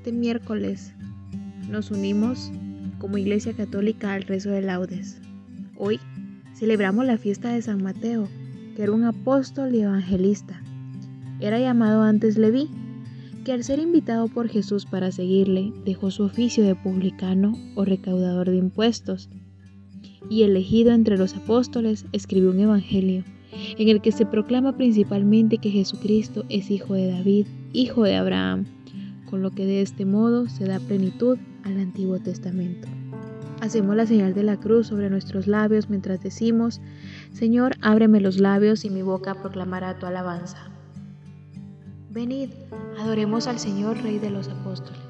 Este miércoles nos unimos como Iglesia Católica al rezo de laudes. Hoy celebramos la fiesta de San Mateo, que era un apóstol y evangelista. Era llamado antes Leví, que al ser invitado por Jesús para seguirle, dejó su oficio de publicano o recaudador de impuestos, y elegido entre los apóstoles, escribió un evangelio en el que se proclama principalmente que Jesucristo es hijo de David, hijo de Abraham, con lo que de este modo se da plenitud al Antiguo Testamento. Hacemos la señal de la cruz sobre nuestros labios mientras decimos, Señor, ábreme los labios y mi boca proclamará tu alabanza. Venid, adoremos al Señor, Rey de los Apóstoles.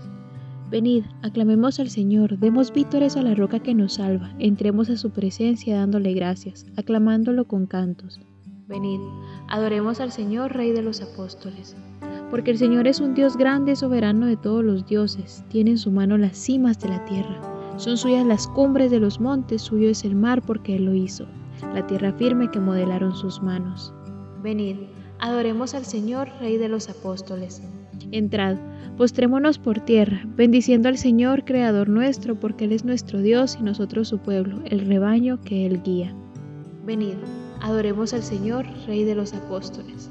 Venid, aclamemos al Señor, demos vítores a la roca que nos salva, entremos a su presencia dándole gracias, aclamándolo con cantos. Venid, adoremos al Señor, Rey de los Apóstoles porque el Señor es un Dios grande, soberano de todos los dioses, tiene en su mano las cimas de la tierra, son suyas las cumbres de los montes, suyo es el mar porque Él lo hizo, la tierra firme que modelaron sus manos. Venid, adoremos al Señor, Rey de los apóstoles. Entrad, postrémonos por tierra, bendiciendo al Señor, Creador nuestro, porque Él es nuestro Dios y nosotros su pueblo, el rebaño que Él guía. Venid, adoremos al Señor, Rey de los apóstoles.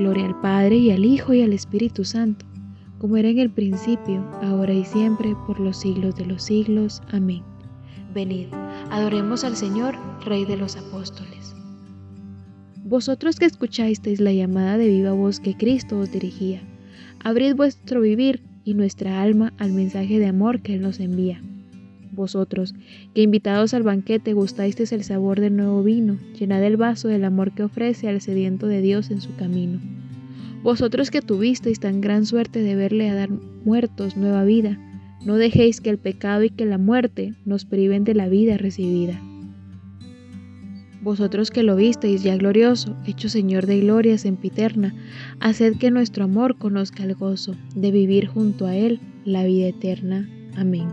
Gloria al Padre y al Hijo y al Espíritu Santo, como era en el principio, ahora y siempre, por los siglos de los siglos. Amén. Venid, adoremos al Señor, Rey de los Apóstoles. Vosotros que escuchasteis la llamada de viva voz que Cristo os dirigía, abrid vuestro vivir y nuestra alma al mensaje de amor que Él nos envía. Vosotros, que invitados al banquete gustasteis el sabor del nuevo vino, llenad el vaso del amor que ofrece al sediento de Dios en su camino. Vosotros que tuvisteis tan gran suerte de verle a dar muertos nueva vida, no dejéis que el pecado y que la muerte nos priven de la vida recibida. Vosotros que lo visteis ya glorioso, hecho Señor de gloria sempiterna, haced que nuestro amor conozca el gozo de vivir junto a Él la vida eterna. Amén.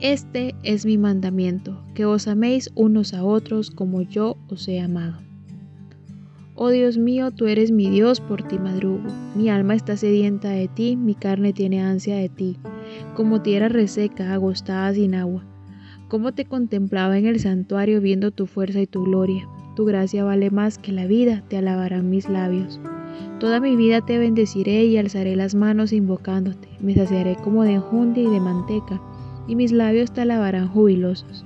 Este es mi mandamiento, que os améis unos a otros como yo os he amado. Oh Dios mío, tú eres mi Dios, por ti madrugo. Mi alma está sedienta de ti, mi carne tiene ansia de ti, como tierra reseca, agostada sin agua. Como te contemplaba en el santuario viendo tu fuerza y tu gloria. Tu gracia vale más que la vida, te alabarán mis labios. Toda mi vida te bendeciré y alzaré las manos invocándote. Me saciaré como de enjundia y de manteca y mis labios te alabarán jubilosos.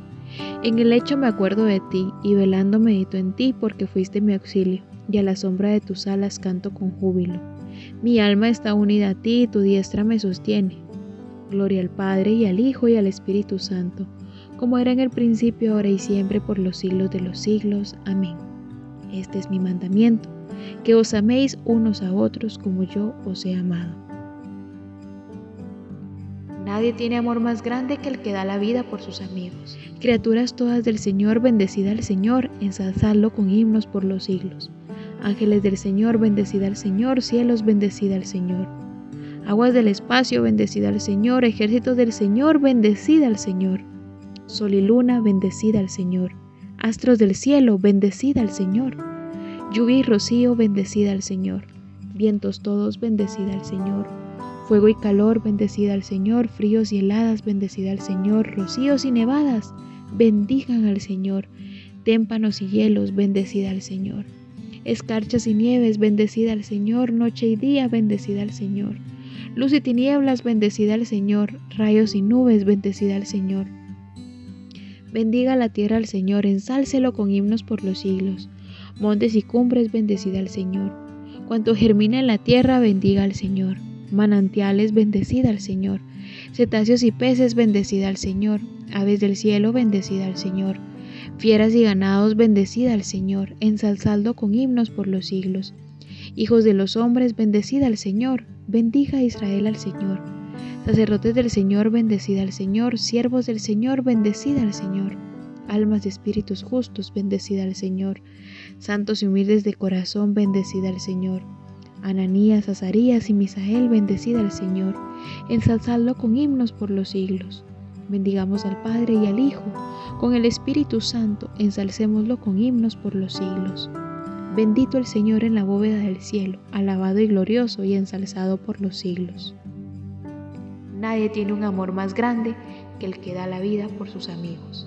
En el lecho me acuerdo de ti, y velando medito en ti, porque fuiste mi auxilio, y a la sombra de tus alas canto con júbilo. Mi alma está unida a ti, y tu diestra me sostiene. Gloria al Padre y al Hijo y al Espíritu Santo, como era en el principio, ahora y siempre, por los siglos de los siglos. Amén. Este es mi mandamiento, que os améis unos a otros como yo os he amado. Nadie tiene amor más grande que el que da la vida por sus amigos. Criaturas todas del Señor, bendecida al Señor, ensalzadlo con himnos por los siglos. Ángeles del Señor, bendecida al Señor, cielos, bendecida al Señor. Aguas del espacio, bendecida al Señor, ejércitos del Señor, bendecida al Señor. Sol y luna, bendecida al Señor. Astros del cielo, bendecida al Señor. Lluvia y rocío, bendecida al Señor. Vientos todos, bendecida al Señor. Fuego y calor, bendecida al Señor. Fríos y heladas, bendecida al Señor. Rocíos y nevadas, bendigan al Señor. Témpanos y hielos, bendecida al Señor. Escarchas y nieves, bendecida al Señor. Noche y día, bendecida al Señor. Luz y tinieblas, bendecida al Señor. Rayos y nubes, bendecida al Señor. Bendiga la tierra al Señor, ensálcelo con himnos por los siglos. Montes y cumbres, bendecida al Señor. Cuanto germina en la tierra, bendiga al Señor. Manantiales, bendecida al Señor. Cetáceos y peces, bendecida al Señor. Aves del cielo, bendecida al Señor. Fieras y ganados, bendecida al Señor. Ensalzando con himnos por los siglos. Hijos de los hombres, bendecida al Señor. Bendiga Israel al Señor. Sacerdotes del Señor, bendecida al Señor. Siervos del Señor, bendecida al Señor. Almas de espíritus justos, bendecida al Señor. Santos y humildes de corazón, bendecida al Señor. Ananías, Azarías y Misael, bendecida al Señor. Ensalzadlo con himnos por los siglos. Bendigamos al Padre y al Hijo. Con el Espíritu Santo, ensalcémoslo con himnos por los siglos. Bendito el Señor en la bóveda del cielo, alabado y glorioso y ensalzado por los siglos. Nadie tiene un amor más grande que el que da la vida por sus amigos.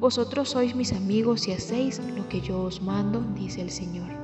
Vosotros sois mis amigos y hacéis lo que yo os mando, dice el Señor.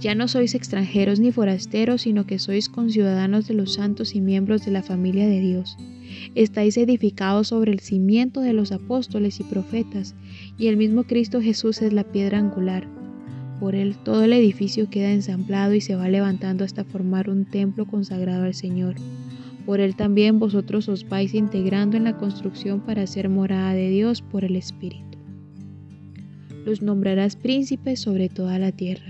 Ya no sois extranjeros ni forasteros, sino que sois conciudadanos de los santos y miembros de la familia de Dios. Estáis edificados sobre el cimiento de los apóstoles y profetas, y el mismo Cristo Jesús es la piedra angular. Por él todo el edificio queda ensamblado y se va levantando hasta formar un templo consagrado al Señor. Por él también vosotros os vais integrando en la construcción para ser morada de Dios por el Espíritu. Los nombrarás príncipes sobre toda la tierra.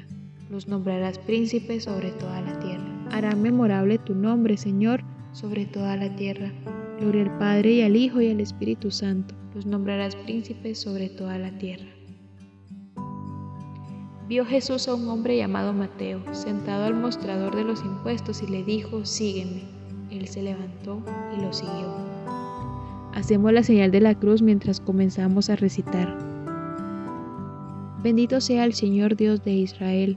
Los nombrarás príncipes sobre toda la tierra. Hará memorable tu nombre, Señor, sobre toda la tierra. Gloria al Padre y al Hijo y al Espíritu Santo. Los nombrarás príncipes sobre toda la tierra. Vio Jesús a un hombre llamado Mateo, sentado al mostrador de los impuestos y le dijo, sígueme. Él se levantó y lo siguió. Hacemos la señal de la cruz mientras comenzamos a recitar. Bendito sea el Señor Dios de Israel,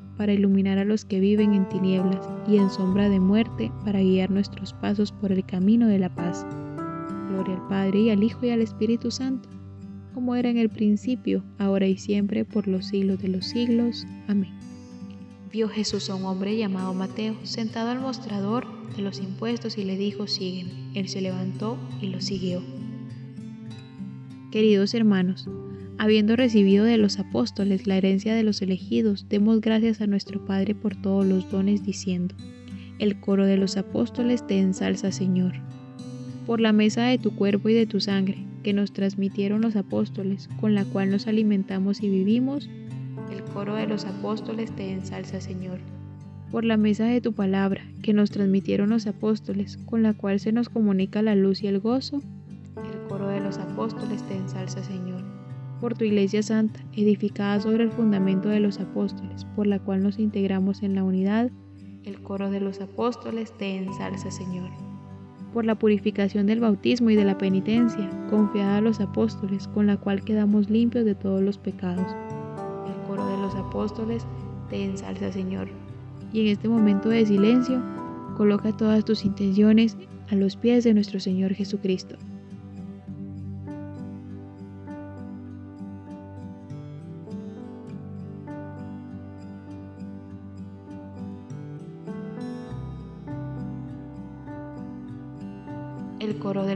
para iluminar a los que viven en tinieblas y en sombra de muerte, para guiar nuestros pasos por el camino de la paz. Gloria al Padre y al Hijo y al Espíritu Santo, como era en el principio, ahora y siempre, por los siglos de los siglos. Amén. Vio Jesús a un hombre llamado Mateo sentado al mostrador de los impuestos y le dijo, sígueme. Él se levantó y lo siguió. Queridos hermanos, habiendo recibido de los apóstoles la herencia de los elegidos, demos gracias a nuestro Padre por todos los dones, diciendo, el coro de los apóstoles te ensalza, Señor. Por la mesa de tu cuerpo y de tu sangre, que nos transmitieron los apóstoles, con la cual nos alimentamos y vivimos, el coro de los apóstoles te ensalza, Señor. Por la mesa de tu palabra, que nos transmitieron los apóstoles, con la cual se nos comunica la luz y el gozo, el coro de los apóstoles te ensalza, Señor. Por tu iglesia santa, edificada sobre el fundamento de los apóstoles, por la cual nos integramos en la unidad, el coro de los apóstoles te ensalza, Señor por la purificación del bautismo y de la penitencia, confiada a los apóstoles, con la cual quedamos limpios de todos los pecados. El coro de los apóstoles te ensalza, Señor. Y en este momento de silencio, coloca todas tus intenciones a los pies de nuestro Señor Jesucristo.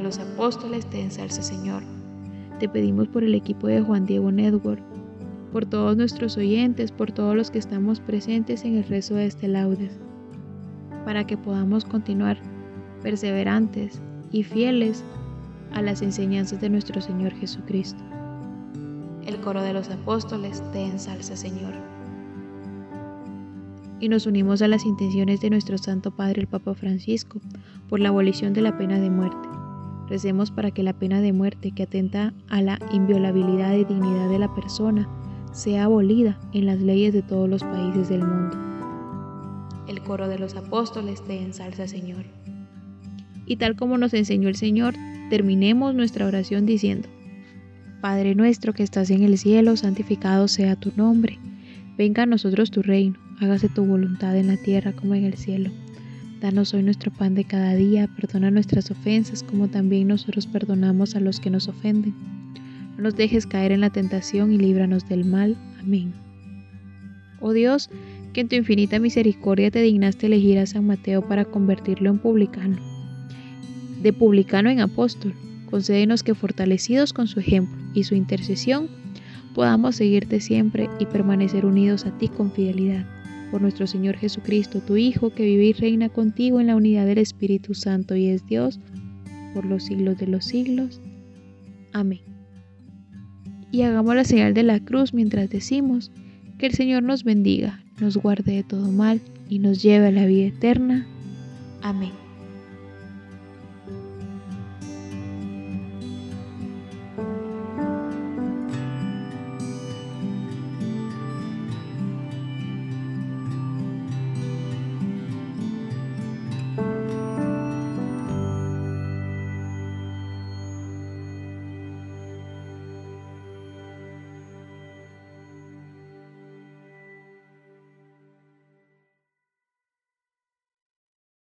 Los apóstoles te ensalza, Señor. Te pedimos por el equipo de Juan Diego Network, por todos nuestros oyentes, por todos los que estamos presentes en el rezo de este laudes, para que podamos continuar perseverantes y fieles a las enseñanzas de nuestro Señor Jesucristo. El coro de los apóstoles te ensalza, Señor. Y nos unimos a las intenciones de nuestro Santo Padre el Papa Francisco por la abolición de la pena de muerte. Recemos para que la pena de muerte que atenta a la inviolabilidad y dignidad de la persona sea abolida en las leyes de todos los países del mundo. El coro de los apóstoles te ensalza, Señor. Y tal como nos enseñó el Señor, terminemos nuestra oración diciendo, Padre nuestro que estás en el cielo, santificado sea tu nombre. Venga a nosotros tu reino, hágase tu voluntad en la tierra como en el cielo. Danos hoy nuestro pan de cada día, perdona nuestras ofensas como también nosotros perdonamos a los que nos ofenden. No nos dejes caer en la tentación y líbranos del mal. Amén. Oh Dios, que en tu infinita misericordia te dignaste elegir a San Mateo para convertirlo en publicano. De publicano en apóstol, concédenos que fortalecidos con su ejemplo y su intercesión, podamos seguirte siempre y permanecer unidos a ti con fidelidad por nuestro Señor Jesucristo, tu Hijo, que vive y reina contigo en la unidad del Espíritu Santo y es Dios por los siglos de los siglos. Amén. Y hagamos la señal de la cruz mientras decimos que el Señor nos bendiga, nos guarde de todo mal y nos lleve a la vida eterna. Amén.